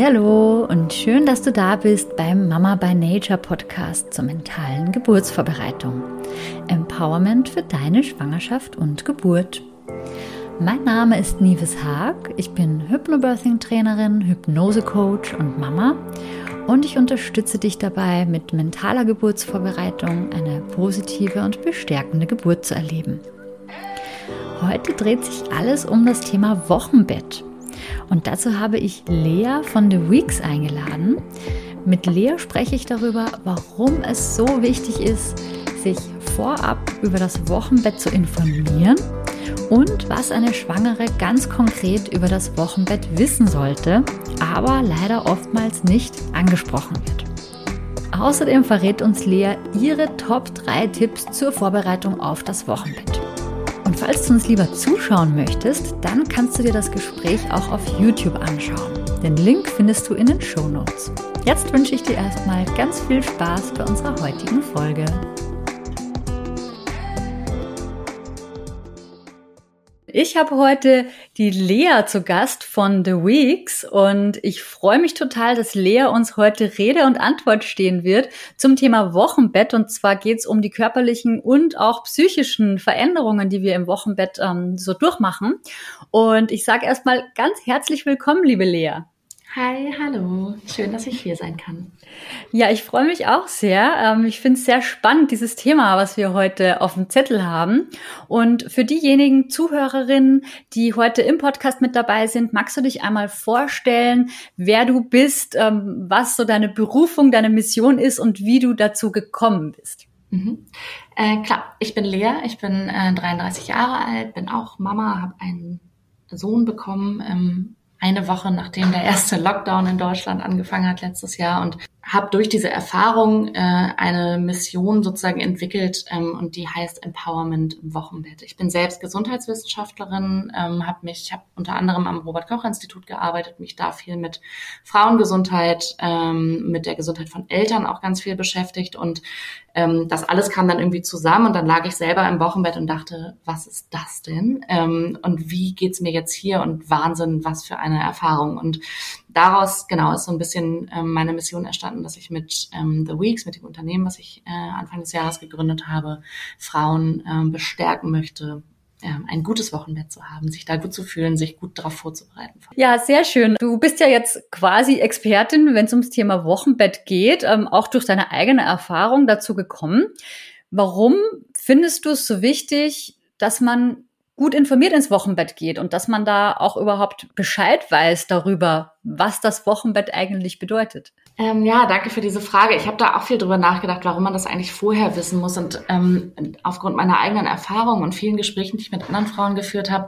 Hallo und schön, dass du da bist beim Mama by Nature Podcast zur mentalen Geburtsvorbereitung. Empowerment für deine Schwangerschaft und Geburt. Mein Name ist Nives Haag. Ich bin Hypnobirthing Trainerin, Hypnose Coach und Mama und ich unterstütze dich dabei, mit mentaler Geburtsvorbereitung eine positive und bestärkende Geburt zu erleben. Heute dreht sich alles um das Thema Wochenbett. Und dazu habe ich Lea von The Weeks eingeladen. Mit Lea spreche ich darüber, warum es so wichtig ist, sich vorab über das Wochenbett zu informieren und was eine Schwangere ganz konkret über das Wochenbett wissen sollte, aber leider oftmals nicht angesprochen wird. Außerdem verrät uns Lea ihre Top 3 Tipps zur Vorbereitung auf das Wochenbett. Und falls du uns lieber zuschauen möchtest, dann kannst du dir das Gespräch auch auf YouTube anschauen. Den Link findest du in den Show Notes. Jetzt wünsche ich dir erstmal ganz viel Spaß bei unserer heutigen Folge. Ich habe heute die Lea zu Gast von The Weeks und ich freue mich total, dass Lea uns heute Rede und Antwort stehen wird zum Thema Wochenbett. Und zwar geht es um die körperlichen und auch psychischen Veränderungen, die wir im Wochenbett ähm, so durchmachen. Und ich sage erstmal ganz herzlich willkommen, liebe Lea. Hi, hallo. Schön, dass ich hier sein kann. Ja, ich freue mich auch sehr. Ähm, ich finde es sehr spannend, dieses Thema, was wir heute auf dem Zettel haben. Und für diejenigen Zuhörerinnen, die heute im Podcast mit dabei sind, magst du dich einmal vorstellen, wer du bist, ähm, was so deine Berufung, deine Mission ist und wie du dazu gekommen bist? Mhm. Äh, klar, ich bin Lea, ich bin äh, 33 Jahre alt, bin auch Mama, habe einen Sohn bekommen ähm, eine Woche nachdem der erste Lockdown in Deutschland angefangen hat letztes Jahr. Und habe durch diese Erfahrung äh, eine Mission sozusagen entwickelt ähm, und die heißt Empowerment im Wochenbett. Ich bin selbst Gesundheitswissenschaftlerin, ähm, habe mich, ich habe unter anderem am Robert Koch Institut gearbeitet, mich da viel mit Frauengesundheit, ähm, mit der Gesundheit von Eltern auch ganz viel beschäftigt und ähm, das alles kam dann irgendwie zusammen und dann lag ich selber im Wochenbett und dachte, was ist das denn? Ähm, und wie geht's mir jetzt hier? Und Wahnsinn, was für eine Erfahrung. Und daraus, genau, ist so ein bisschen ähm, meine Mission entstanden, dass ich mit ähm, The Weeks, mit dem Unternehmen, was ich äh, Anfang des Jahres gegründet habe, Frauen ähm, bestärken möchte, ähm, ein gutes Wochenbett zu haben, sich da gut zu fühlen, sich gut darauf vorzubereiten. Ja, sehr schön. Du bist ja jetzt quasi Expertin, wenn es ums Thema Wochenbett geht, ähm, auch durch deine eigene Erfahrung dazu gekommen. Warum findest du es so wichtig, dass man gut informiert ins Wochenbett geht und dass man da auch überhaupt Bescheid weiß darüber, was das Wochenbett eigentlich bedeutet. Ähm, ja, danke für diese Frage. Ich habe da auch viel drüber nachgedacht, warum man das eigentlich vorher wissen muss. Und ähm, aufgrund meiner eigenen Erfahrung und vielen Gesprächen, die ich mit anderen Frauen geführt habe,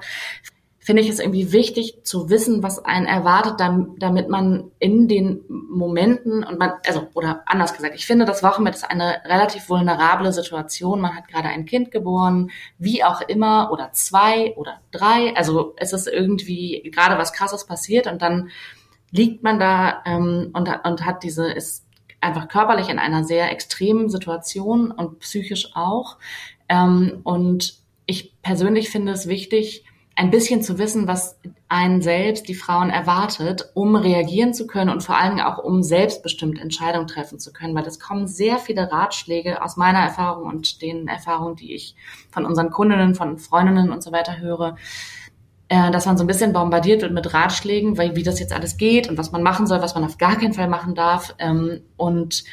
finde ich es irgendwie wichtig zu wissen, was einen erwartet, damit man in den Momenten und man, also, oder anders gesagt, ich finde, das Wochenbett ist eine relativ vulnerable Situation. Man hat gerade ein Kind geboren, wie auch immer, oder zwei oder drei. Also es ist irgendwie gerade was Krasses passiert und dann liegt man da ähm, und, und hat diese, ist einfach körperlich in einer sehr extremen Situation und psychisch auch. Ähm, und ich persönlich finde es wichtig, ein bisschen zu wissen, was einen selbst, die Frauen erwartet, um reagieren zu können und vor Dingen auch um selbstbestimmt Entscheidungen treffen zu können, weil es kommen sehr viele Ratschläge aus meiner Erfahrung und den Erfahrungen, die ich von unseren Kundinnen, von Freundinnen und so weiter höre, äh, dass man so ein bisschen bombardiert wird mit Ratschlägen, weil wie das jetzt alles geht und was man machen soll, was man auf gar keinen Fall machen darf ähm, und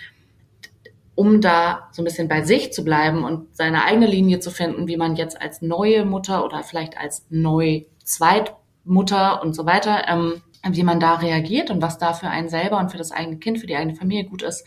um da so ein bisschen bei sich zu bleiben und seine eigene Linie zu finden, wie man jetzt als neue Mutter oder vielleicht als neu Zweitmutter und so weiter, ähm, wie man da reagiert und was da für einen selber und für das eigene Kind, für die eigene Familie gut ist.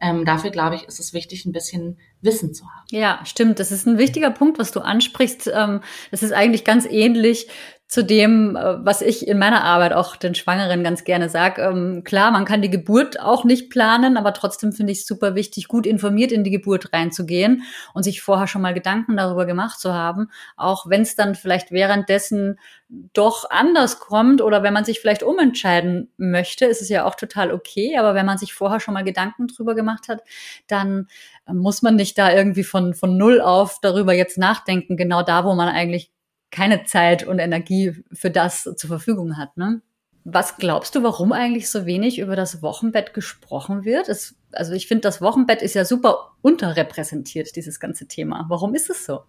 Ähm, dafür, glaube ich, ist es wichtig, ein bisschen Wissen zu haben. Ja, stimmt. Das ist ein wichtiger Punkt, was du ansprichst. Ähm, das ist eigentlich ganz ähnlich zu dem, äh, was ich in meiner Arbeit auch den Schwangeren ganz gerne sage. Ähm, klar, man kann die Geburt auch nicht planen, aber trotzdem finde ich es super wichtig, gut informiert in die Geburt reinzugehen und sich vorher schon mal Gedanken darüber gemacht zu haben, auch wenn es dann vielleicht währenddessen doch anders kommt oder wenn man sich vielleicht umentscheiden möchte, ist es ja auch total okay, aber wenn man sich vorher schon mal Gedanken drüber gemacht hat, dann muss man nicht da irgendwie von, von null auf darüber jetzt nachdenken, genau da, wo man eigentlich keine Zeit und Energie für das zur Verfügung hat, ne? Was glaubst du, warum eigentlich so wenig über das Wochenbett gesprochen wird? Es, also ich finde, das Wochenbett ist ja super unterrepräsentiert, dieses ganze Thema. Warum ist es so?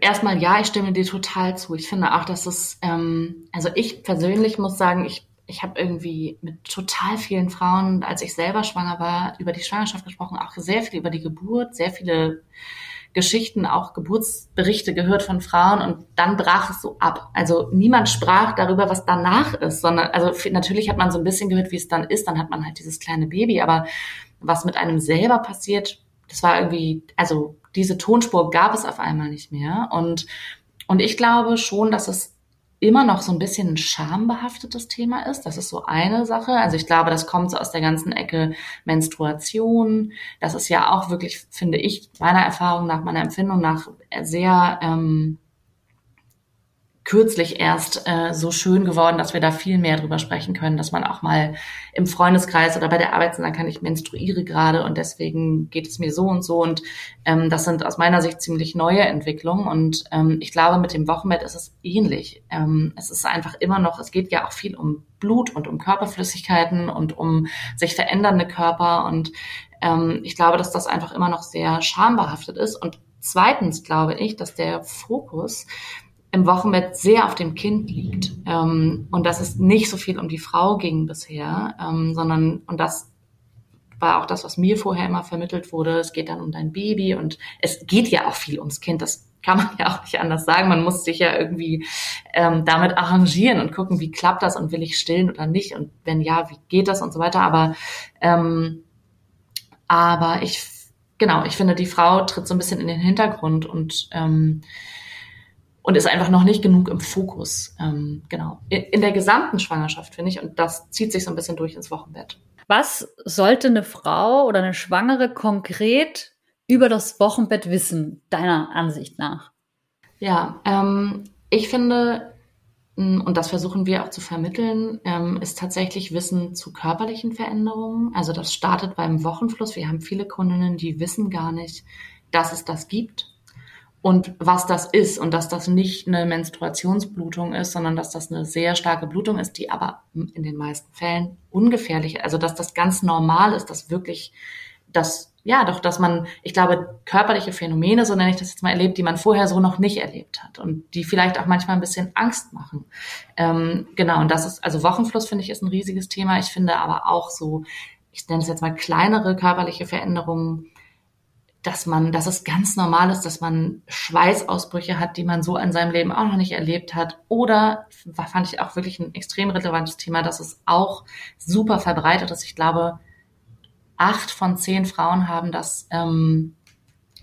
Erstmal ja, ich stimme dir total zu. Ich finde auch, dass es, ähm, also ich persönlich muss sagen, ich ich habe irgendwie mit total vielen Frauen, als ich selber schwanger war, über die Schwangerschaft gesprochen, auch sehr viel über die Geburt, sehr viele Geschichten, auch Geburtsberichte gehört von Frauen und dann brach es so ab. Also niemand sprach darüber, was danach ist, sondern, also natürlich hat man so ein bisschen gehört, wie es dann ist, dann hat man halt dieses kleine Baby, aber was mit einem selber passiert, das war irgendwie, also diese Tonspur gab es auf einmal nicht mehr und, und ich glaube schon, dass es immer noch so ein bisschen ein schambehaftetes Thema ist. Das ist so eine Sache. Also ich glaube, das kommt so aus der ganzen Ecke Menstruation. Das ist ja auch wirklich, finde ich, meiner Erfahrung nach, meiner Empfindung nach sehr ähm, kürzlich erst äh, so schön geworden, dass wir da viel mehr drüber sprechen können, dass man auch mal im Freundeskreis oder bei der Arbeit sagen kann, ich menstruiere gerade und deswegen geht es mir so und so. Und ähm, das sind aus meiner Sicht ziemlich neue Entwicklungen. Und ähm, ich glaube, mit dem Wochenbett ist es ähnlich. Ähm, es ist einfach immer noch, es geht ja auch viel um Blut und um Körperflüssigkeiten und um sich verändernde Körper. Und ähm, ich glaube, dass das einfach immer noch sehr schambehaftet ist. Und zweitens glaube ich, dass der Fokus im Wochenbett sehr auf dem Kind liegt ähm, und dass es nicht so viel um die Frau ging bisher, ähm, sondern und das war auch das, was mir vorher immer vermittelt wurde. Es geht dann um dein Baby und es geht ja auch viel ums Kind. Das kann man ja auch nicht anders sagen. Man muss sich ja irgendwie ähm, damit arrangieren und gucken, wie klappt das und will ich stillen oder nicht und wenn ja, wie geht das und so weiter. Aber ähm, aber ich genau, ich finde, die Frau tritt so ein bisschen in den Hintergrund und ähm, und ist einfach noch nicht genug im Fokus. Ähm, genau. In, in der gesamten Schwangerschaft, finde ich, und das zieht sich so ein bisschen durch ins Wochenbett. Was sollte eine Frau oder eine Schwangere konkret über das Wochenbett wissen, deiner Ansicht nach? Ja, ähm, ich finde, und das versuchen wir auch zu vermitteln, ähm, ist tatsächlich Wissen zu körperlichen Veränderungen. Also das startet beim Wochenfluss. Wir haben viele Kundinnen, die wissen gar nicht, dass es das gibt und was das ist und dass das nicht eine Menstruationsblutung ist, sondern dass das eine sehr starke Blutung ist, die aber in den meisten Fällen ungefährlich, also dass das ganz normal ist, dass wirklich das ja, doch, dass man, ich glaube, körperliche Phänomene, so nenne ich das jetzt mal, erlebt, die man vorher so noch nicht erlebt hat und die vielleicht auch manchmal ein bisschen Angst machen. Ähm, genau, und das ist, also Wochenfluss finde ich ist ein riesiges Thema. Ich finde aber auch so, ich nenne es jetzt mal kleinere körperliche Veränderungen, dass man, dass es ganz normal ist, dass man Schweißausbrüche hat, die man so in seinem Leben auch noch nicht erlebt hat. Oder fand ich auch wirklich ein extrem relevantes Thema, dass es auch super verbreitet ist. Ich glaube, acht von zehn Frauen haben das ähm,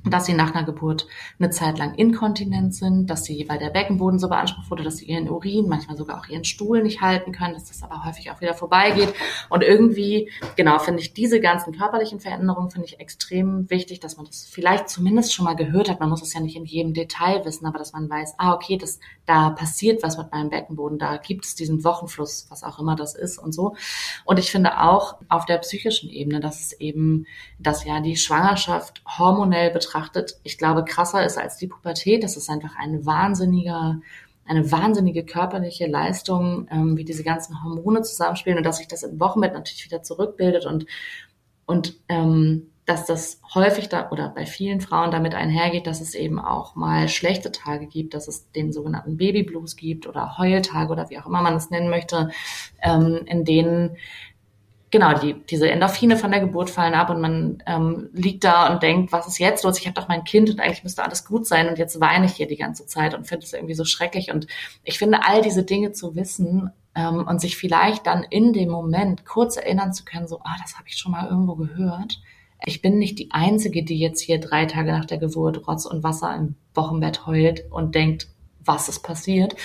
dass sie nach einer Geburt eine Zeit lang inkontinent sind, dass sie, weil der Beckenboden so beansprucht wurde, dass sie ihren Urin, manchmal sogar auch ihren Stuhl nicht halten können, dass das aber häufig auch wieder vorbeigeht. Und irgendwie, genau, finde ich diese ganzen körperlichen Veränderungen, finde ich extrem wichtig, dass man das vielleicht zumindest schon mal gehört hat. Man muss es ja nicht in jedem Detail wissen, aber dass man weiß, ah, okay, das, da passiert was mit meinem Beckenboden, da gibt es diesen Wochenfluss, was auch immer das ist und so. Und ich finde auch auf der psychischen Ebene, dass es eben, dass ja die Schwangerschaft hormonell betrachtet betrachtet, ich glaube, krasser ist als die Pubertät. Das ist einfach ein wahnsinniger, eine wahnsinnige körperliche Leistung, ähm, wie diese ganzen Hormone zusammenspielen und dass sich das im Wochenbett natürlich wieder zurückbildet und, und ähm, dass das häufig da oder bei vielen Frauen damit einhergeht, dass es eben auch mal schlechte Tage gibt, dass es den sogenannten Babyblues gibt oder Heultage oder wie auch immer man es nennen möchte, ähm, in denen genau, die, diese Endorphine von der Geburt fallen ab und man ähm, liegt da und denkt, was ist jetzt los? Ich habe doch mein Kind und eigentlich müsste alles gut sein und jetzt weine ich hier die ganze Zeit und finde es irgendwie so schrecklich. Und ich finde, all diese Dinge zu wissen ähm, und sich vielleicht dann in dem Moment kurz erinnern zu können, so, ah, das habe ich schon mal irgendwo gehört. Ich bin nicht die Einzige, die jetzt hier drei Tage nach der Geburt Rotz und Wasser im Wochenbett heult und denkt, was ist passiert.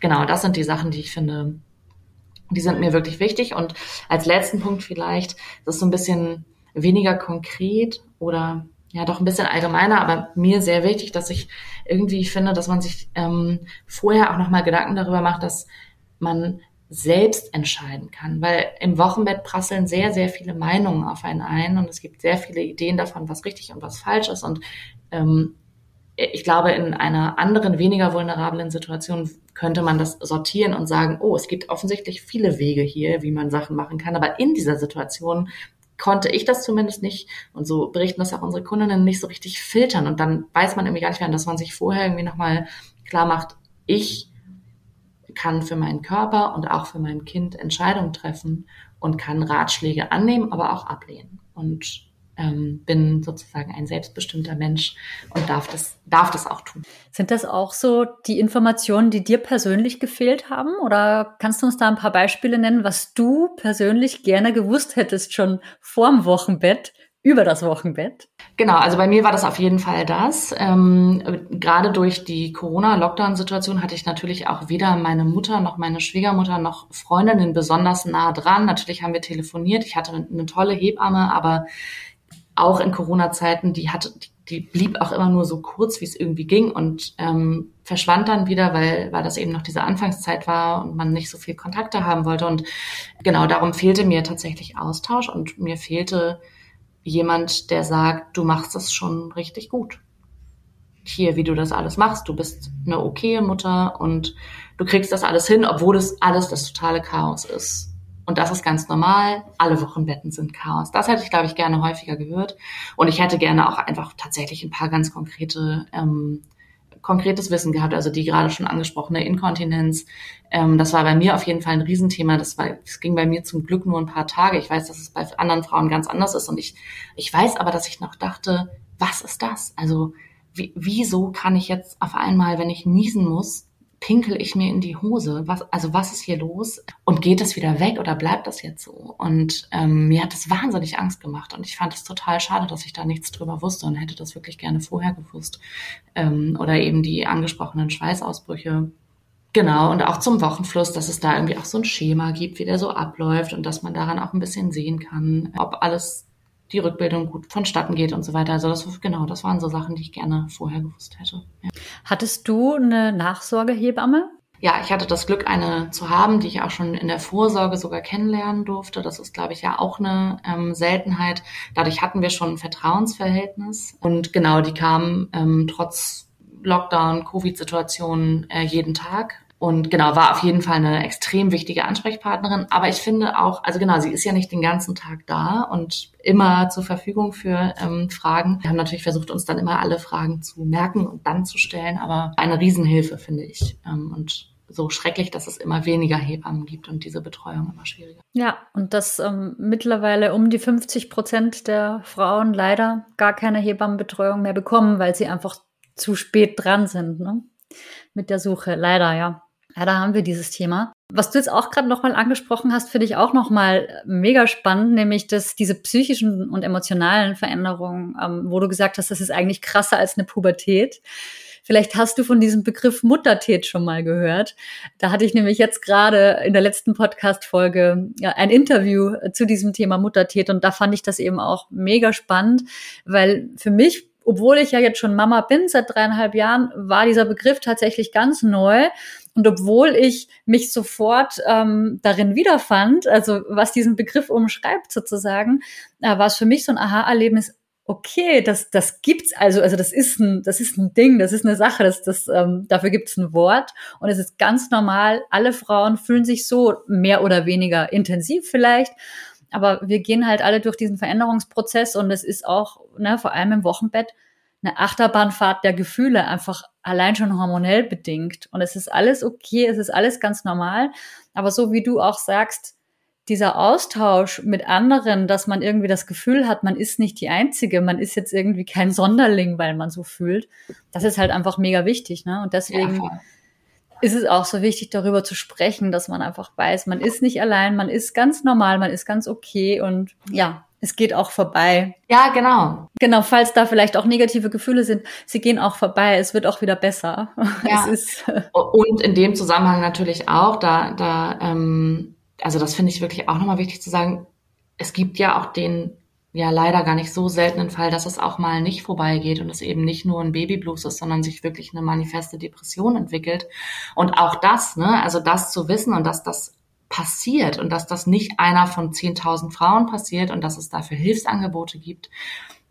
Genau, das sind die Sachen, die ich finde, die sind mir wirklich wichtig. Und als letzten Punkt vielleicht, das ist so ein bisschen weniger konkret oder ja doch ein bisschen allgemeiner, aber mir sehr wichtig, dass ich irgendwie finde, dass man sich ähm, vorher auch nochmal Gedanken darüber macht, dass man selbst entscheiden kann, weil im Wochenbett prasseln sehr, sehr viele Meinungen auf einen ein und es gibt sehr viele Ideen davon, was richtig und was falsch ist und ähm, ich glaube, in einer anderen, weniger vulnerablen Situation könnte man das sortieren und sagen, oh, es gibt offensichtlich viele Wege hier, wie man Sachen machen kann. Aber in dieser Situation konnte ich das zumindest nicht. Und so berichten das auch unsere Kundinnen nicht so richtig filtern. Und dann weiß man irgendwie gar nicht mehr, dass man sich vorher irgendwie nochmal klar macht, ich kann für meinen Körper und auch für mein Kind Entscheidungen treffen und kann Ratschläge annehmen, aber auch ablehnen. Und ähm, bin sozusagen ein selbstbestimmter Mensch und darf das, darf das auch tun. Sind das auch so die Informationen, die dir persönlich gefehlt haben? Oder kannst du uns da ein paar Beispiele nennen, was du persönlich gerne gewusst hättest schon vorm Wochenbett, über das Wochenbett? Genau, also bei mir war das auf jeden Fall das. Ähm, gerade durch die Corona-Lockdown-Situation hatte ich natürlich auch weder meine Mutter noch meine Schwiegermutter noch Freundinnen besonders nah dran. Natürlich haben wir telefoniert. Ich hatte eine tolle Hebamme, aber auch in Corona-Zeiten, die hatte, die blieb auch immer nur so kurz, wie es irgendwie ging und ähm, verschwand dann wieder, weil, weil das eben noch diese Anfangszeit war und man nicht so viel Kontakte haben wollte. Und genau darum fehlte mir tatsächlich Austausch und mir fehlte jemand, der sagt, du machst das schon richtig gut. Hier, wie du das alles machst, du bist eine okaye Mutter und du kriegst das alles hin, obwohl es alles das totale Chaos ist. Und das ist ganz normal. Alle Wochenbetten sind Chaos. Das hätte ich, glaube ich, gerne häufiger gehört. Und ich hätte gerne auch einfach tatsächlich ein paar ganz konkrete, ähm, konkretes Wissen gehabt. Also die gerade schon angesprochene Inkontinenz. Ähm, das war bei mir auf jeden Fall ein Riesenthema. Das war, das ging bei mir zum Glück nur ein paar Tage. Ich weiß, dass es bei anderen Frauen ganz anders ist. Und ich, ich weiß aber, dass ich noch dachte, was ist das? Also, wie, wieso kann ich jetzt auf einmal, wenn ich niesen muss, pinkel ich mir in die Hose? Was, also was ist hier los? Und geht das wieder weg oder bleibt das jetzt so? Und ähm, mir hat das wahnsinnig Angst gemacht und ich fand es total schade, dass ich da nichts drüber wusste und hätte das wirklich gerne vorher gewusst. Ähm, oder eben die angesprochenen Schweißausbrüche. Genau, und auch zum Wochenfluss, dass es da irgendwie auch so ein Schema gibt, wie der so abläuft und dass man daran auch ein bisschen sehen kann, ob alles die Rückbildung gut vonstatten geht und so weiter. Also das genau, das waren so Sachen, die ich gerne vorher gewusst hätte. Ja. Hattest du eine Nachsorgehebamme? Ja, ich hatte das Glück, eine zu haben, die ich auch schon in der Vorsorge sogar kennenlernen durfte. Das ist, glaube ich, ja auch eine ähm, Seltenheit. Dadurch hatten wir schon ein Vertrauensverhältnis. Und genau, die kam ähm, trotz Lockdown, Covid-Situationen äh, jeden Tag und genau, war auf jeden Fall eine extrem wichtige Ansprechpartnerin. Aber ich finde auch, also genau, sie ist ja nicht den ganzen Tag da und immer zur Verfügung für ähm, Fragen. Wir haben natürlich versucht, uns dann immer alle Fragen zu merken und dann zu stellen, aber eine Riesenhilfe, finde ich. Ähm, und so schrecklich, dass es immer weniger Hebammen gibt und diese Betreuung immer schwieriger. Ja, und dass ähm, mittlerweile um die 50 Prozent der Frauen leider gar keine Hebammenbetreuung mehr bekommen, weil sie einfach zu spät dran sind ne? mit der Suche. Leider, ja. Ja, da haben wir dieses Thema. Was du jetzt auch gerade nochmal angesprochen hast, finde ich auch nochmal mega spannend, nämlich dass diese psychischen und emotionalen Veränderungen, ähm, wo du gesagt hast, das ist eigentlich krasser als eine Pubertät. Vielleicht hast du von diesem Begriff Muttertät schon mal gehört. Da hatte ich nämlich jetzt gerade in der letzten Podcast-Folge ja, ein Interview zu diesem Thema Muttertät und da fand ich das eben auch mega spannend, weil für mich obwohl ich ja jetzt schon Mama bin seit dreieinhalb Jahren, war dieser Begriff tatsächlich ganz neu. Und obwohl ich mich sofort ähm, darin wiederfand, also was diesen Begriff umschreibt sozusagen, äh, war es für mich so ein Aha-Erlebnis, okay, das, das gibt's also, also das ist ein, das ist ein Ding, das ist eine Sache, das, das, ähm, dafür gibt's ein Wort und es ist ganz normal. Alle Frauen fühlen sich so mehr oder weniger intensiv vielleicht, aber wir gehen halt alle durch diesen Veränderungsprozess und es ist auch, ne, vor allem im Wochenbett, eine Achterbahnfahrt der Gefühle, einfach allein schon hormonell bedingt. Und es ist alles okay, es ist alles ganz normal. Aber so wie du auch sagst, dieser Austausch mit anderen, dass man irgendwie das Gefühl hat, man ist nicht die Einzige, man ist jetzt irgendwie kein Sonderling, weil man so fühlt, das ist halt einfach mega wichtig. Ne? Und deswegen ja, ist es auch so wichtig, darüber zu sprechen, dass man einfach weiß, man ist nicht allein, man ist ganz normal, man ist ganz okay und ja, es geht auch vorbei. Ja, genau. Genau, falls da vielleicht auch negative Gefühle sind, sie gehen auch vorbei, es wird auch wieder besser. Ja. Und in dem Zusammenhang natürlich auch, da, da, ähm, also das finde ich wirklich auch nochmal wichtig zu sagen, es gibt ja auch den ja leider gar nicht so seltenen Fall, dass es auch mal nicht vorbeigeht und es eben nicht nur ein Babyblues ist, sondern sich wirklich eine manifeste Depression entwickelt. Und auch das, ne, also das zu wissen und dass das passiert und dass das nicht einer von 10.000 Frauen passiert und dass es dafür Hilfsangebote gibt,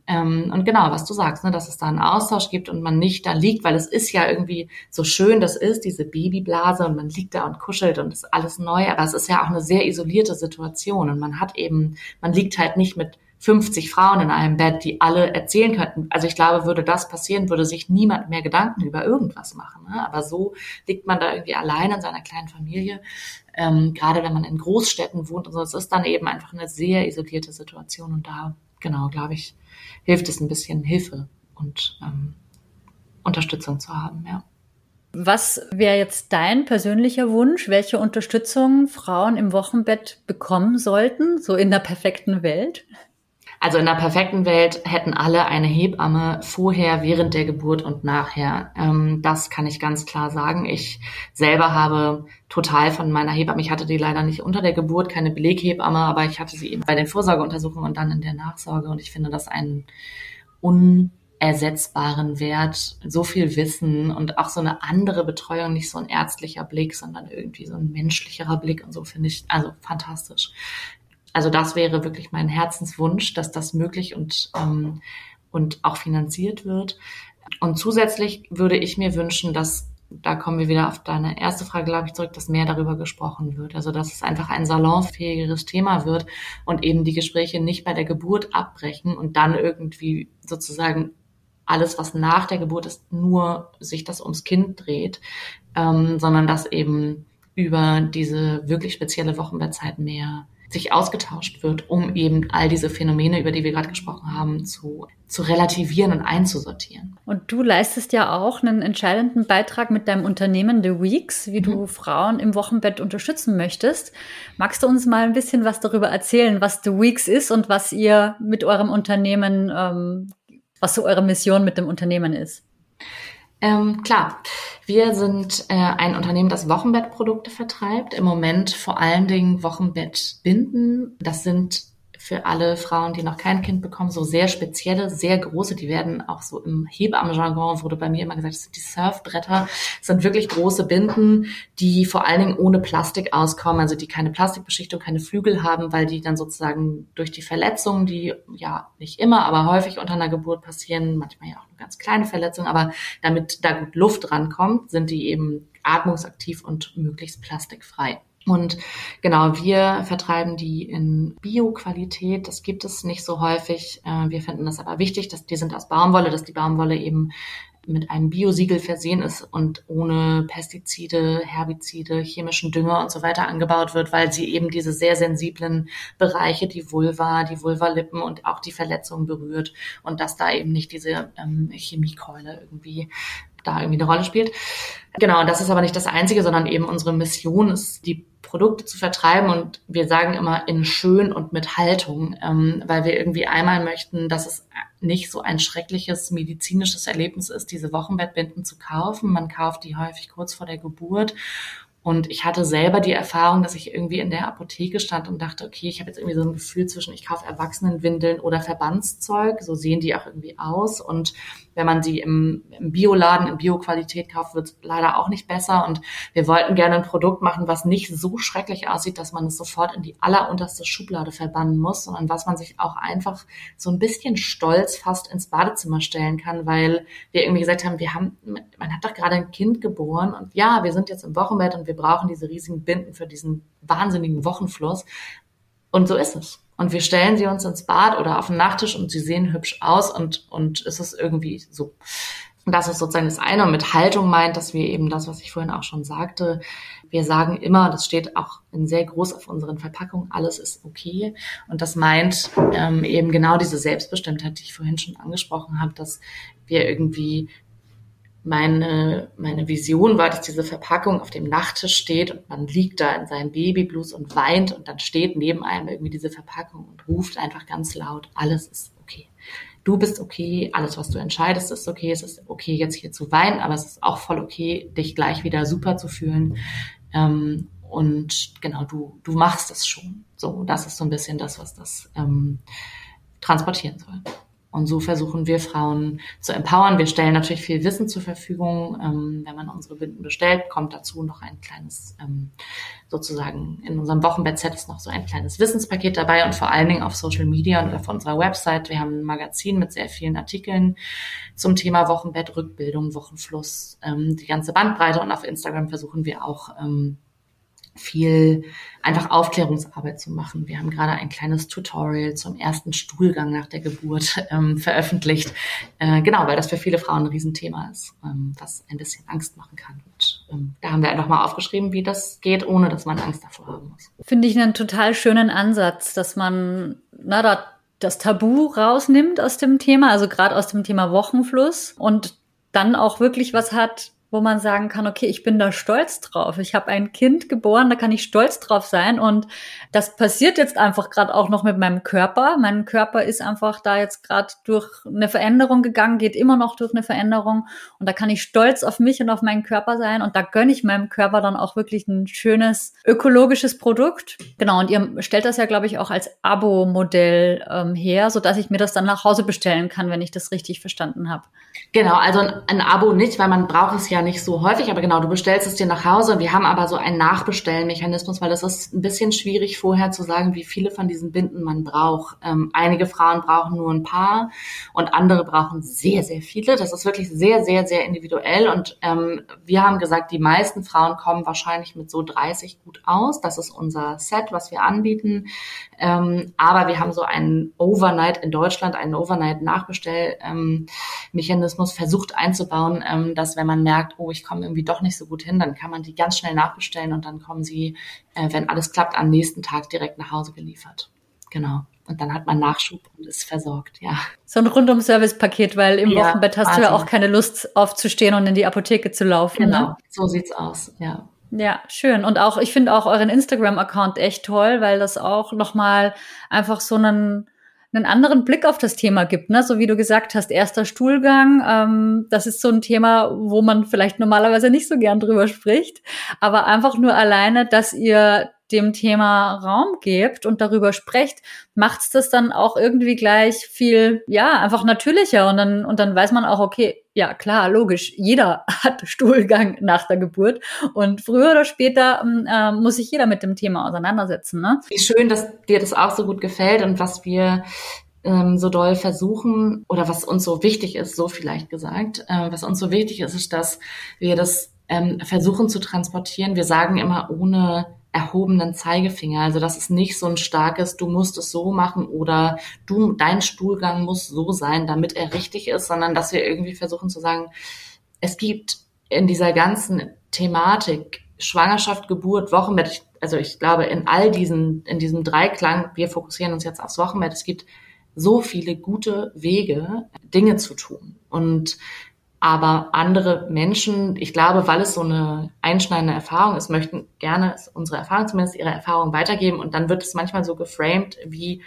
Ähm, und genau, was du sagst, ne, dass es da einen Austausch gibt und man nicht da liegt, weil es ist ja irgendwie so schön, das ist diese Babyblase und man liegt da und kuschelt und ist alles neu, aber es ist ja auch eine sehr isolierte Situation und man hat eben, man liegt halt nicht mit 50 Frauen in einem Bett, die alle erzählen könnten. Also ich glaube, würde das passieren, würde sich niemand mehr Gedanken über irgendwas machen. Ne? Aber so liegt man da irgendwie allein in seiner kleinen Familie. Ähm, gerade wenn man in Großstädten wohnt und so, es ist dann eben einfach eine sehr isolierte Situation und da, genau, glaube ich, hilft es ein bisschen Hilfe und ähm, Unterstützung zu haben, ja. Was wäre jetzt dein persönlicher Wunsch, welche Unterstützung Frauen im Wochenbett bekommen sollten, so in der perfekten Welt? Also in der perfekten Welt hätten alle eine Hebamme vorher, während der Geburt und nachher. Ähm, das kann ich ganz klar sagen. Ich selber habe total von meiner Hebamme, ich hatte die leider nicht unter der Geburt, keine Beleghebamme, aber ich hatte sie eben bei den Vorsorgeuntersuchungen und dann in der Nachsorge. Und ich finde das einen unersetzbaren Wert, so viel Wissen und auch so eine andere Betreuung, nicht so ein ärztlicher Blick, sondern irgendwie so ein menschlicherer Blick und so finde ich also fantastisch also das wäre wirklich mein Herzenswunsch, dass das möglich und, ähm, und auch finanziert wird. Und zusätzlich würde ich mir wünschen, dass, da kommen wir wieder auf deine erste Frage, glaube ich, zurück, dass mehr darüber gesprochen wird. Also dass es einfach ein salonfähigeres Thema wird und eben die Gespräche nicht bei der Geburt abbrechen und dann irgendwie sozusagen alles, was nach der Geburt ist, nur sich das ums Kind dreht, ähm, sondern dass eben über diese wirklich spezielle Wochenbettzeit mehr sich ausgetauscht wird, um eben all diese Phänomene, über die wir gerade gesprochen haben, zu, zu relativieren und einzusortieren. Und du leistest ja auch einen entscheidenden Beitrag mit deinem Unternehmen The Weeks, wie mhm. du Frauen im Wochenbett unterstützen möchtest. Magst du uns mal ein bisschen was darüber erzählen, was The Weeks ist und was ihr mit eurem Unternehmen, ähm, was so eure Mission mit dem Unternehmen ist? Ähm, klar, wir sind äh, ein Unternehmen, das Wochenbettprodukte vertreibt. Im Moment vor allen Dingen Wochenbettbinden. Das sind für alle Frauen, die noch kein Kind bekommen, so sehr spezielle, sehr große, die werden auch so im Hebammenjargon, wurde bei mir immer gesagt, das sind die Surfbretter, das sind wirklich große Binden, die vor allen Dingen ohne Plastik auskommen, also die keine Plastikbeschichtung, keine Flügel haben, weil die dann sozusagen durch die Verletzungen, die ja nicht immer, aber häufig unter einer Geburt passieren, manchmal ja auch eine ganz kleine Verletzung, aber damit da gut Luft rankommt, sind die eben atmungsaktiv und möglichst plastikfrei. Und genau, wir vertreiben die in Bio-Qualität. Das gibt es nicht so häufig. Äh, wir finden das aber wichtig, dass die sind aus Baumwolle, dass die Baumwolle eben mit einem Biosiegel versehen ist und ohne Pestizide, Herbizide, chemischen Dünger und so weiter angebaut wird, weil sie eben diese sehr sensiblen Bereiche, die Vulva, die Vulvalippen und auch die Verletzungen berührt und dass da eben nicht diese ähm, Chemiekeule irgendwie da irgendwie eine Rolle spielt. Genau, das ist aber nicht das Einzige, sondern eben unsere Mission ist, die Produkte zu vertreiben und wir sagen immer in schön und mit Haltung, ähm, weil wir irgendwie einmal möchten, dass es nicht so ein schreckliches medizinisches Erlebnis ist, diese Wochenbettbinden zu kaufen. Man kauft die häufig kurz vor der Geburt und ich hatte selber die Erfahrung, dass ich irgendwie in der Apotheke stand und dachte, okay, ich habe jetzt irgendwie so ein Gefühl zwischen, ich kaufe Erwachsenenwindeln oder Verbandszeug. So sehen die auch irgendwie aus. Und wenn man sie im, im Bioladen in Bioqualität kauft, wird es leider auch nicht besser. Und wir wollten gerne ein Produkt machen, was nicht so schrecklich aussieht, dass man es sofort in die allerunterste Schublade verbannen muss, sondern was man sich auch einfach so ein bisschen stolz fast ins Badezimmer stellen kann, weil wir irgendwie gesagt haben, wir haben, man hat doch gerade ein Kind geboren und ja, wir sind jetzt im Wochenbett und wir brauchen diese riesigen Binden für diesen wahnsinnigen Wochenfluss. Und so ist es. Und wir stellen sie uns ins Bad oder auf den Nachttisch und sie sehen hübsch aus und, und es ist irgendwie so. Und das ist sozusagen das eine. Und mit Haltung meint, dass wir eben das, was ich vorhin auch schon sagte, wir sagen immer, das steht auch in sehr groß auf unseren Verpackungen, alles ist okay. Und das meint ähm, eben genau diese Selbstbestimmtheit, die ich vorhin schon angesprochen habe, dass wir irgendwie meine, meine Vision war, dass diese Verpackung auf dem Nachttisch steht und man liegt da in seinem Babyblues und weint und dann steht neben einem irgendwie diese Verpackung und ruft einfach ganz laut, alles ist okay. Du bist okay, alles, was du entscheidest, ist okay. Es ist okay, jetzt hier zu weinen, aber es ist auch voll okay, dich gleich wieder super zu fühlen. Ähm, und genau, du, du machst es schon. So, das ist so ein bisschen das, was das ähm, transportieren soll. Und so versuchen wir Frauen zu empowern. Wir stellen natürlich viel Wissen zur Verfügung. Ähm, wenn man unsere Binden bestellt, kommt dazu noch ein kleines ähm, sozusagen in unserem Wochenbett-Set ist noch so ein kleines Wissenspaket dabei und vor allen Dingen auf Social Media und auf unserer Website. Wir haben ein Magazin mit sehr vielen Artikeln zum Thema Wochenbett, Rückbildung, Wochenfluss, ähm, die ganze Bandbreite und auf Instagram versuchen wir auch ähm, viel einfach Aufklärungsarbeit zu machen. Wir haben gerade ein kleines Tutorial zum ersten Stuhlgang nach der Geburt ähm, veröffentlicht. Äh, genau, weil das für viele Frauen ein Riesenthema ist, ähm, was ein bisschen Angst machen kann. Und ähm, da haben wir einfach mal aufgeschrieben, wie das geht, ohne dass man Angst davor haben muss. Finde ich einen total schönen Ansatz, dass man na, da das Tabu rausnimmt aus dem Thema, also gerade aus dem Thema Wochenfluss und dann auch wirklich was hat, wo man sagen kann, okay, ich bin da stolz drauf. Ich habe ein Kind geboren, da kann ich stolz drauf sein. Und das passiert jetzt einfach gerade auch noch mit meinem Körper. Mein Körper ist einfach da jetzt gerade durch eine Veränderung gegangen, geht immer noch durch eine Veränderung. Und da kann ich stolz auf mich und auf meinen Körper sein. Und da gönne ich meinem Körper dann auch wirklich ein schönes ökologisches Produkt. Genau, und ihr stellt das ja, glaube ich, auch als Abo-Modell ähm, her, sodass ich mir das dann nach Hause bestellen kann, wenn ich das richtig verstanden habe. Genau, also ein, ein Abo nicht, weil man braucht es ja nicht so häufig, aber genau, du bestellst es dir nach Hause wir haben aber so einen Nachbestellmechanismus, weil das ist ein bisschen schwierig vorher zu sagen, wie viele von diesen Binden man braucht. Ähm, einige Frauen brauchen nur ein paar und andere brauchen sehr, sehr viele. Das ist wirklich sehr, sehr, sehr individuell und ähm, wir haben gesagt, die meisten Frauen kommen wahrscheinlich mit so 30 gut aus. Das ist unser Set, was wir anbieten. Ähm, aber wir haben so einen Overnight in Deutschland, einen Overnight-Nachbestellmechanismus versucht einzubauen, ähm, dass wenn man merkt, oh, ich komme irgendwie doch nicht so gut hin, dann kann man die ganz schnell nachbestellen und dann kommen sie, äh, wenn alles klappt, am nächsten Tag direkt nach Hause geliefert. Genau. Und dann hat man Nachschub und ist versorgt, ja. So ein Rundum-Service-Paket, weil im ja, Wochenbett hast Wahnsinn. du ja auch keine Lust aufzustehen und in die Apotheke zu laufen. Genau, ne? so sieht's aus, ja. Ja, schön. Und auch, ich finde auch euren Instagram-Account echt toll, weil das auch nochmal einfach so einen, einen anderen Blick auf das Thema gibt, ne? So wie du gesagt hast, erster Stuhlgang, ähm, das ist so ein Thema, wo man vielleicht normalerweise nicht so gern drüber spricht, aber einfach nur alleine, dass ihr dem Thema Raum gebt und darüber sprecht, macht's das dann auch irgendwie gleich viel, ja, einfach natürlicher und dann, und dann weiß man auch, okay, ja, klar, logisch, jeder hat Stuhlgang nach der Geburt und früher oder später ähm, äh, muss sich jeder mit dem Thema auseinandersetzen, ne? Wie schön, dass dir das auch so gut gefällt und was wir ähm, so doll versuchen oder was uns so wichtig ist, so vielleicht gesagt, äh, was uns so wichtig ist, ist, dass wir das ähm, versuchen zu transportieren. Wir sagen immer ohne erhobenen Zeigefinger. Also das ist nicht so ein starkes, du musst es so machen oder du, dein Stuhlgang muss so sein, damit er richtig ist, sondern dass wir irgendwie versuchen zu sagen, es gibt in dieser ganzen Thematik Schwangerschaft, Geburt, Wochenbett, also ich glaube in all diesen, in diesem Dreiklang, wir fokussieren uns jetzt aufs Wochenbett, es gibt so viele gute Wege, Dinge zu tun. Und aber andere Menschen, ich glaube, weil es so eine einschneidende Erfahrung ist, möchten gerne unsere Erfahrung zumindest ihre Erfahrung weitergeben. Und dann wird es manchmal so geframed, wie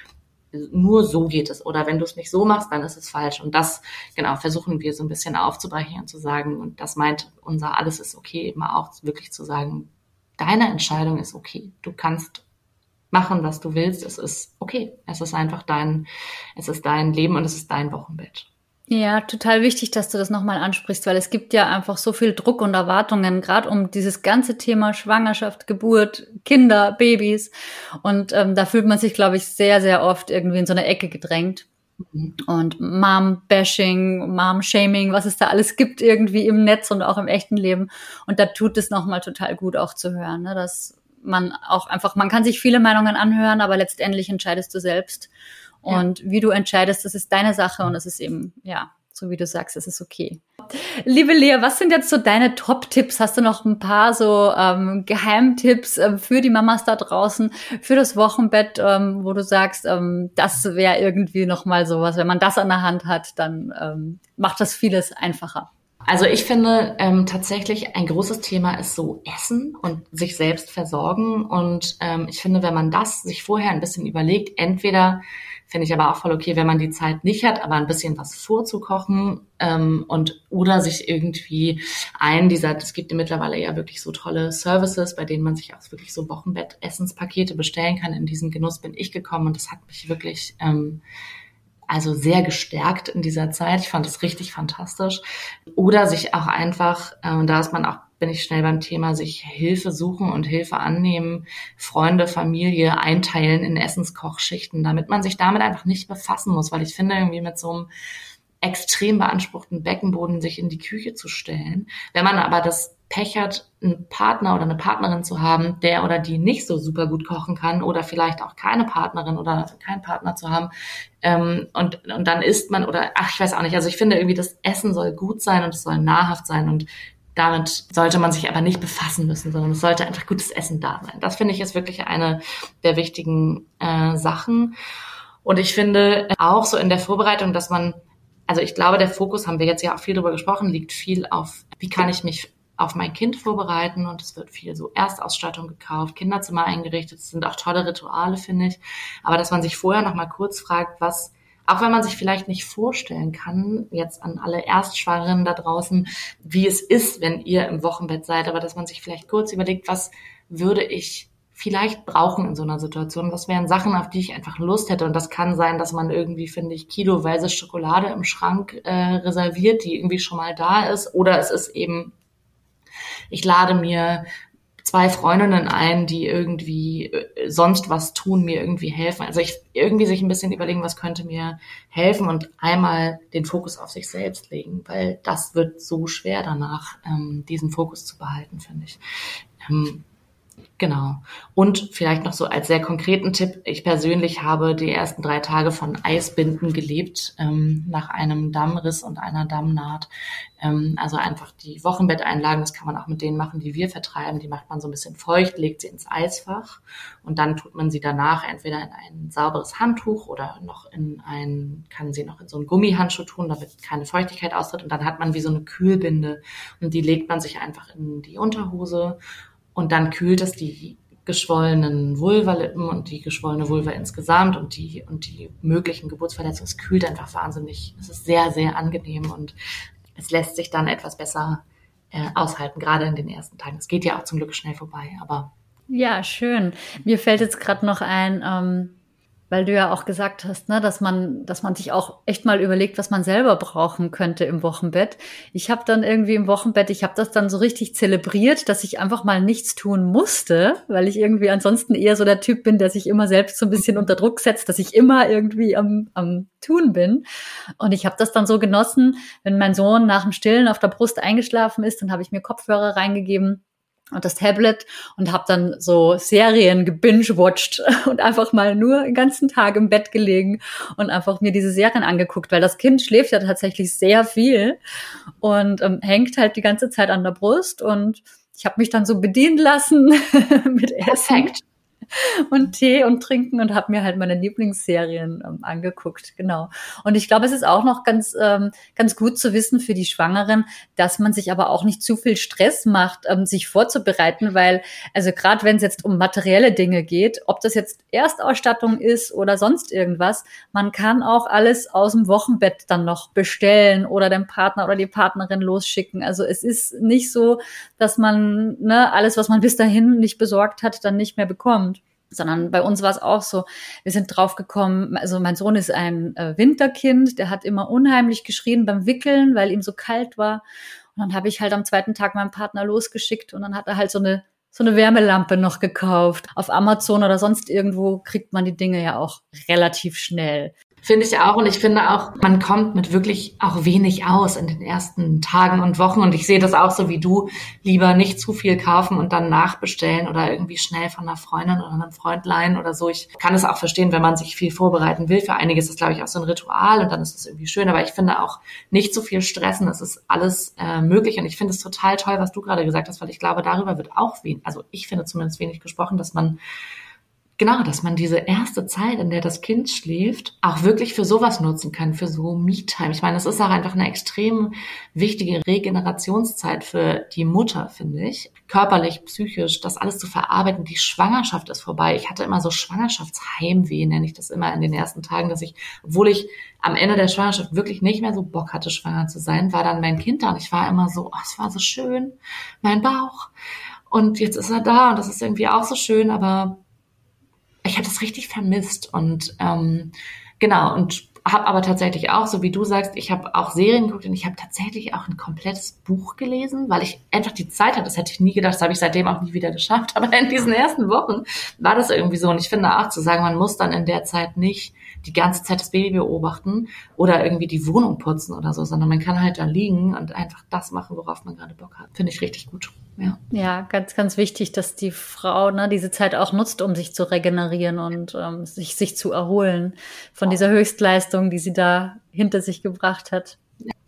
nur so geht es. Oder wenn du es nicht so machst, dann ist es falsch. Und das, genau, versuchen wir so ein bisschen aufzubrechen und zu sagen, und das meint unser Alles ist okay, immer auch wirklich zu sagen, deine Entscheidung ist okay. Du kannst machen, was du willst. Es ist okay. Es ist einfach dein, es ist dein Leben und es ist dein Wochenbett. Ja, total wichtig, dass du das nochmal ansprichst, weil es gibt ja einfach so viel Druck und Erwartungen, gerade um dieses ganze Thema Schwangerschaft, Geburt, Kinder, Babys. Und ähm, da fühlt man sich, glaube ich, sehr, sehr oft irgendwie in so eine Ecke gedrängt. Und Mom-Bashing, Mom-Shaming, was es da alles gibt irgendwie im Netz und auch im echten Leben. Und da tut es nochmal total gut auch zu hören, ne? dass man auch einfach, man kann sich viele Meinungen anhören, aber letztendlich entscheidest du selbst. Und ja. wie du entscheidest, das ist deine Sache und es ist eben, ja, so wie du sagst, es ist okay. Liebe Lea, was sind jetzt so deine Top-Tipps? Hast du noch ein paar so ähm, Geheimtipps ähm, für die Mamas da draußen, für das Wochenbett, ähm, wo du sagst, ähm, das wäre irgendwie noch mal sowas. Wenn man das an der Hand hat, dann ähm, macht das vieles einfacher. Also ich finde ähm, tatsächlich ein großes Thema ist so Essen und sich selbst versorgen. Und ähm, ich finde, wenn man das sich vorher ein bisschen überlegt, entweder Finde ich aber auch voll okay, wenn man die Zeit nicht hat, aber ein bisschen was vorzukochen ähm, und oder sich irgendwie ein dieser, es gibt mittlerweile ja wirklich so tolle Services, bei denen man sich auch wirklich so Wochenbett-Essenspakete bestellen kann. In diesen Genuss bin ich gekommen und das hat mich wirklich ähm, also sehr gestärkt in dieser Zeit. Ich fand es richtig fantastisch. Oder sich auch einfach, äh, da ist man auch bin ich schnell beim Thema sich Hilfe suchen und Hilfe annehmen, Freunde, Familie einteilen in Essenskochschichten, damit man sich damit einfach nicht befassen muss, weil ich finde irgendwie mit so einem extrem beanspruchten Beckenboden sich in die Küche zu stellen. Wenn man aber das Pech hat, einen Partner oder eine Partnerin zu haben, der oder die nicht so super gut kochen kann oder vielleicht auch keine Partnerin oder keinen Partner zu haben. Ähm, und, und dann isst man oder, ach, ich weiß auch nicht. Also ich finde irgendwie, das Essen soll gut sein und es soll nahrhaft sein und damit sollte man sich aber nicht befassen müssen, sondern es sollte einfach gutes Essen da sein. Das finde ich ist wirklich eine der wichtigen äh, Sachen. Und ich finde auch so in der Vorbereitung, dass man, also ich glaube, der Fokus, haben wir jetzt ja auch viel darüber gesprochen, liegt viel auf, wie kann ich mich auf mein Kind vorbereiten und es wird viel so Erstausstattung gekauft, Kinderzimmer eingerichtet, es sind auch tolle Rituale, finde ich. Aber dass man sich vorher noch mal kurz fragt, was auch wenn man sich vielleicht nicht vorstellen kann, jetzt an alle Erstschwangeren da draußen, wie es ist, wenn ihr im Wochenbett seid, aber dass man sich vielleicht kurz überlegt, was würde ich vielleicht brauchen in so einer Situation? Was wären Sachen, auf die ich einfach Lust hätte? Und das kann sein, dass man irgendwie, finde ich, kiloweise Schokolade im Schrank äh, reserviert, die irgendwie schon mal da ist. Oder es ist eben, ich lade mir zwei Freundinnen ein, die irgendwie äh, sonst was tun, mir irgendwie helfen. Also ich irgendwie sich ein bisschen überlegen, was könnte mir helfen und einmal den Fokus auf sich selbst legen, weil das wird so schwer danach, ähm, diesen Fokus zu behalten, finde ich. Ähm, Genau. Und vielleicht noch so als sehr konkreten Tipp, ich persönlich habe die ersten drei Tage von Eisbinden gelebt, ähm, nach einem Dammriss und einer Dammnaht. Ähm, also einfach die Wochenbetteinlagen, das kann man auch mit denen machen, die wir vertreiben. Die macht man so ein bisschen feucht, legt sie ins Eisfach und dann tut man sie danach entweder in ein sauberes Handtuch oder noch in ein, kann sie noch in so ein Gummihandschuh tun, damit keine Feuchtigkeit austritt und dann hat man wie so eine Kühlbinde und die legt man sich einfach in die Unterhose und dann kühlt es die geschwollenen Vulvalippen und die geschwollene Vulva insgesamt und die, und die möglichen Geburtsverletzungen. Es kühlt einfach wahnsinnig. Es ist sehr, sehr angenehm und es lässt sich dann etwas besser äh, aushalten, gerade in den ersten Tagen. Es geht ja auch zum Glück schnell vorbei, aber. Ja, schön. Mir fällt jetzt gerade noch ein, ähm, weil du ja auch gesagt hast, ne, dass man, dass man sich auch echt mal überlegt, was man selber brauchen könnte im Wochenbett. Ich habe dann irgendwie im Wochenbett, ich habe das dann so richtig zelebriert, dass ich einfach mal nichts tun musste, weil ich irgendwie ansonsten eher so der Typ bin, der sich immer selbst so ein bisschen unter Druck setzt, dass ich immer irgendwie am, am tun bin. Und ich habe das dann so genossen, wenn mein Sohn nach dem Stillen auf der Brust eingeschlafen ist, dann habe ich mir Kopfhörer reingegeben und das Tablet und habe dann so Serien gebingewatcht und einfach mal nur den ganzen Tag im Bett gelegen und einfach mir diese Serien angeguckt, weil das Kind schläft ja tatsächlich sehr viel und ähm, hängt halt die ganze Zeit an der Brust und ich habe mich dann so bedienen lassen mit Essen. Perfekt und Tee und trinken und habe mir halt meine Lieblingsserien ähm, angeguckt, genau. Und ich glaube, es ist auch noch ganz ähm, ganz gut zu wissen für die Schwangeren, dass man sich aber auch nicht zu viel Stress macht, ähm, sich vorzubereiten, weil also gerade wenn es jetzt um materielle Dinge geht, ob das jetzt Erstausstattung ist oder sonst irgendwas, man kann auch alles aus dem Wochenbett dann noch bestellen oder dem Partner oder die Partnerin losschicken. Also es ist nicht so, dass man ne, alles, was man bis dahin nicht besorgt hat, dann nicht mehr bekommt sondern bei uns war es auch so, wir sind draufgekommen, also mein Sohn ist ein äh, Winterkind, der hat immer unheimlich geschrien beim Wickeln, weil ihm so kalt war. Und dann habe ich halt am zweiten Tag meinen Partner losgeschickt und dann hat er halt so eine so eine Wärmelampe noch gekauft. Auf Amazon oder sonst irgendwo kriegt man die Dinge ja auch relativ schnell. Finde ich auch. Und ich finde auch, man kommt mit wirklich auch wenig aus in den ersten Tagen und Wochen. Und ich sehe das auch so wie du. Lieber nicht zu viel kaufen und dann nachbestellen oder irgendwie schnell von einer Freundin oder einem Freund leihen oder so. Ich kann es auch verstehen, wenn man sich viel vorbereiten will. Für einige ist das, glaube ich, auch so ein Ritual und dann ist es irgendwie schön. Aber ich finde auch nicht zu viel stressen. Es ist alles äh, möglich. Und ich finde es total toll, was du gerade gesagt hast, weil ich glaube, darüber wird auch wenig, also ich finde zumindest wenig gesprochen, dass man genau, dass man diese erste Zeit, in der das Kind schläft, auch wirklich für sowas nutzen kann, für so Me-Time. Ich meine, das ist auch einfach eine extrem wichtige Regenerationszeit für die Mutter, finde ich. Körperlich, psychisch, das alles zu verarbeiten. Die Schwangerschaft ist vorbei. Ich hatte immer so Schwangerschaftsheimweh, nenne ich das immer in den ersten Tagen, dass ich, obwohl ich am Ende der Schwangerschaft wirklich nicht mehr so Bock hatte, schwanger zu sein, war dann mein Kind da und ich war immer so, oh, es war so schön, mein Bauch. Und jetzt ist er da und das ist irgendwie auch so schön, aber ich habe das richtig vermisst und ähm, genau und habe aber tatsächlich auch, so wie du sagst, ich habe auch Serien geguckt und ich habe tatsächlich auch ein komplettes Buch gelesen, weil ich einfach die Zeit hatte. Das hätte ich nie gedacht, das habe ich seitdem auch nie wieder geschafft. Aber in diesen ersten Wochen war das irgendwie so. Und ich finde auch zu sagen, man muss dann in der Zeit nicht die ganze Zeit das Baby beobachten oder irgendwie die Wohnung putzen oder so, sondern man kann halt da liegen und einfach das machen, worauf man gerade Bock hat. Finde ich richtig gut. Ja. ja, ganz, ganz wichtig, dass die Frau ne, diese Zeit auch nutzt, um sich zu regenerieren und ähm, sich, sich zu erholen von dieser Höchstleistung, die sie da hinter sich gebracht hat.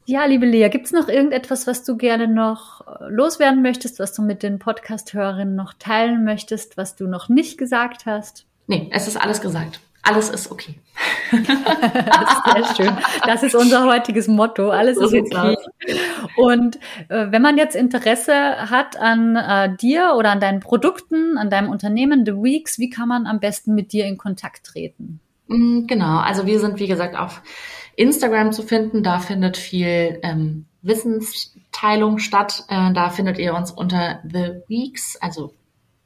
Ja, liebe Lea, gibt's noch irgendetwas, was du gerne noch äh, loswerden möchtest, was du mit den Podcast-Hörerinnen noch teilen möchtest, was du noch nicht gesagt hast? Nee, es ist alles gesagt alles ist okay. Sehr schön. Das ist unser heutiges Motto. Alles ist okay. Und äh, wenn man jetzt Interesse hat an äh, dir oder an deinen Produkten, an deinem Unternehmen The Weeks, wie kann man am besten mit dir in Kontakt treten? Mm, genau. Also wir sind, wie gesagt, auf Instagram zu finden. Da findet viel ähm, Wissensteilung statt. Äh, da findet ihr uns unter The Weeks, also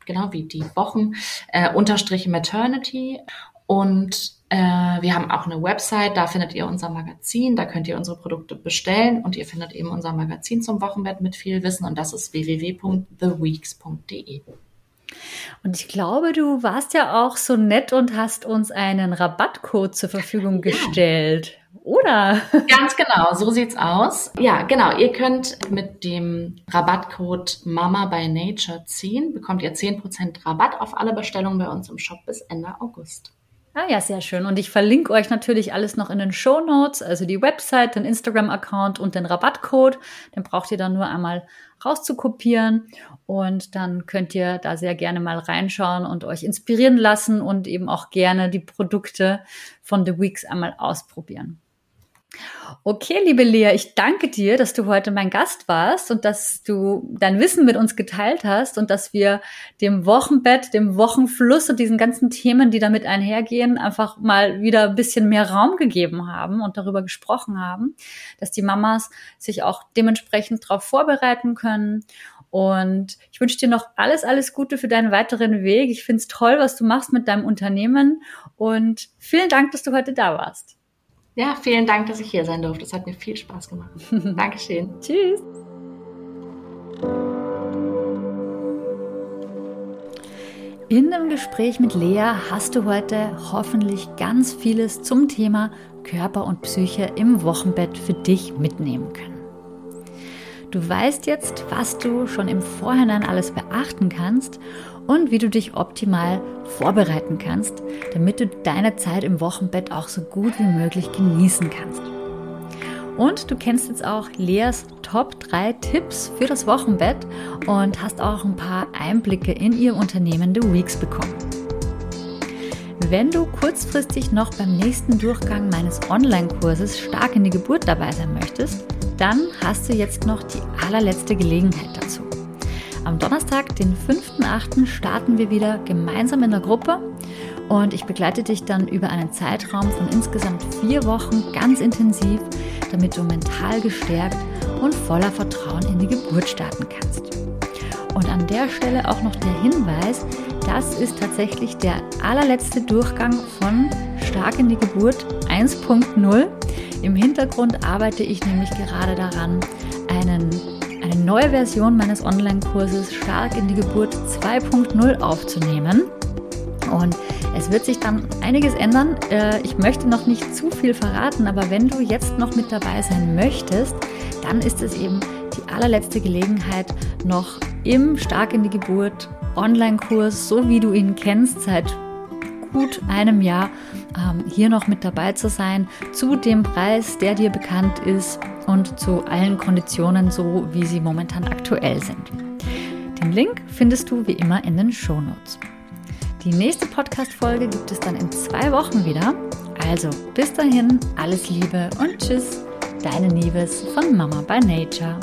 genau wie die Wochen, äh, unterstrich Maternity. Und äh, wir haben auch eine Website, da findet ihr unser Magazin, da könnt ihr unsere Produkte bestellen und ihr findet eben unser Magazin zum Wochenbett mit viel Wissen und das ist www.theweeks.de. Und ich glaube, du warst ja auch so nett und hast uns einen Rabattcode zur Verfügung gestellt. Oder? Ganz genau, so sieht's aus. Ja, genau. Ihr könnt mit dem Rabattcode Mama by Nature 10 bekommt ihr 10% Rabatt auf alle Bestellungen bei uns im Shop bis Ende August. Ah ja, sehr schön. Und ich verlinke euch natürlich alles noch in den Show Notes, also die Website, den Instagram-Account und den Rabattcode. Den braucht ihr dann nur einmal rauszukopieren und dann könnt ihr da sehr gerne mal reinschauen und euch inspirieren lassen und eben auch gerne die Produkte von The Weeks einmal ausprobieren. Okay, liebe Lea, ich danke dir, dass du heute mein Gast warst und dass du dein Wissen mit uns geteilt hast und dass wir dem Wochenbett, dem Wochenfluss und diesen ganzen Themen, die damit einhergehen, einfach mal wieder ein bisschen mehr Raum gegeben haben und darüber gesprochen haben, dass die Mamas sich auch dementsprechend darauf vorbereiten können. Und ich wünsche dir noch alles, alles Gute für deinen weiteren Weg. Ich finde es toll, was du machst mit deinem Unternehmen und vielen Dank, dass du heute da warst. Ja, vielen Dank, dass ich hier sein durfte. Es hat mir viel Spaß gemacht. Dankeschön. Tschüss. In dem Gespräch mit Lea hast du heute hoffentlich ganz vieles zum Thema Körper und Psyche im Wochenbett für dich mitnehmen können. Du weißt jetzt, was du schon im Vorhinein alles beachten kannst und wie du dich optimal vorbereiten kannst, damit du deine Zeit im Wochenbett auch so gut wie möglich genießen kannst. Und du kennst jetzt auch Leas Top 3 Tipps für das Wochenbett und hast auch ein paar Einblicke in ihr Unternehmen The Weeks bekommen. Wenn du kurzfristig noch beim nächsten Durchgang meines Online-Kurses stark in die Geburt dabei sein möchtest, dann hast du jetzt noch die allerletzte Gelegenheit dazu. Am Donnerstag, den 5.8., starten wir wieder gemeinsam in der Gruppe und ich begleite dich dann über einen Zeitraum von insgesamt vier Wochen ganz intensiv, damit du mental gestärkt und voller Vertrauen in die Geburt starten kannst. Und an der Stelle auch noch der Hinweis, das ist tatsächlich der allerletzte Durchgang von Stark in die Geburt 1.0. Im Hintergrund arbeite ich nämlich gerade daran, einen eine neue Version meines Online-Kurses Stark in die Geburt 2.0 aufzunehmen. Und es wird sich dann einiges ändern. Äh, ich möchte noch nicht zu viel verraten, aber wenn du jetzt noch mit dabei sein möchtest, dann ist es eben die allerletzte Gelegenheit, noch im Stark in die Geburt Online-Kurs, so wie du ihn kennst, seit gut einem Jahr ähm, hier noch mit dabei zu sein, zu dem Preis, der dir bekannt ist und zu allen Konditionen, so wie sie momentan aktuell sind. Den Link findest du wie immer in den Shownotes. Die nächste Podcast-Folge gibt es dann in zwei Wochen wieder. Also bis dahin, alles Liebe und Tschüss, deine Nieves von Mama by Nature.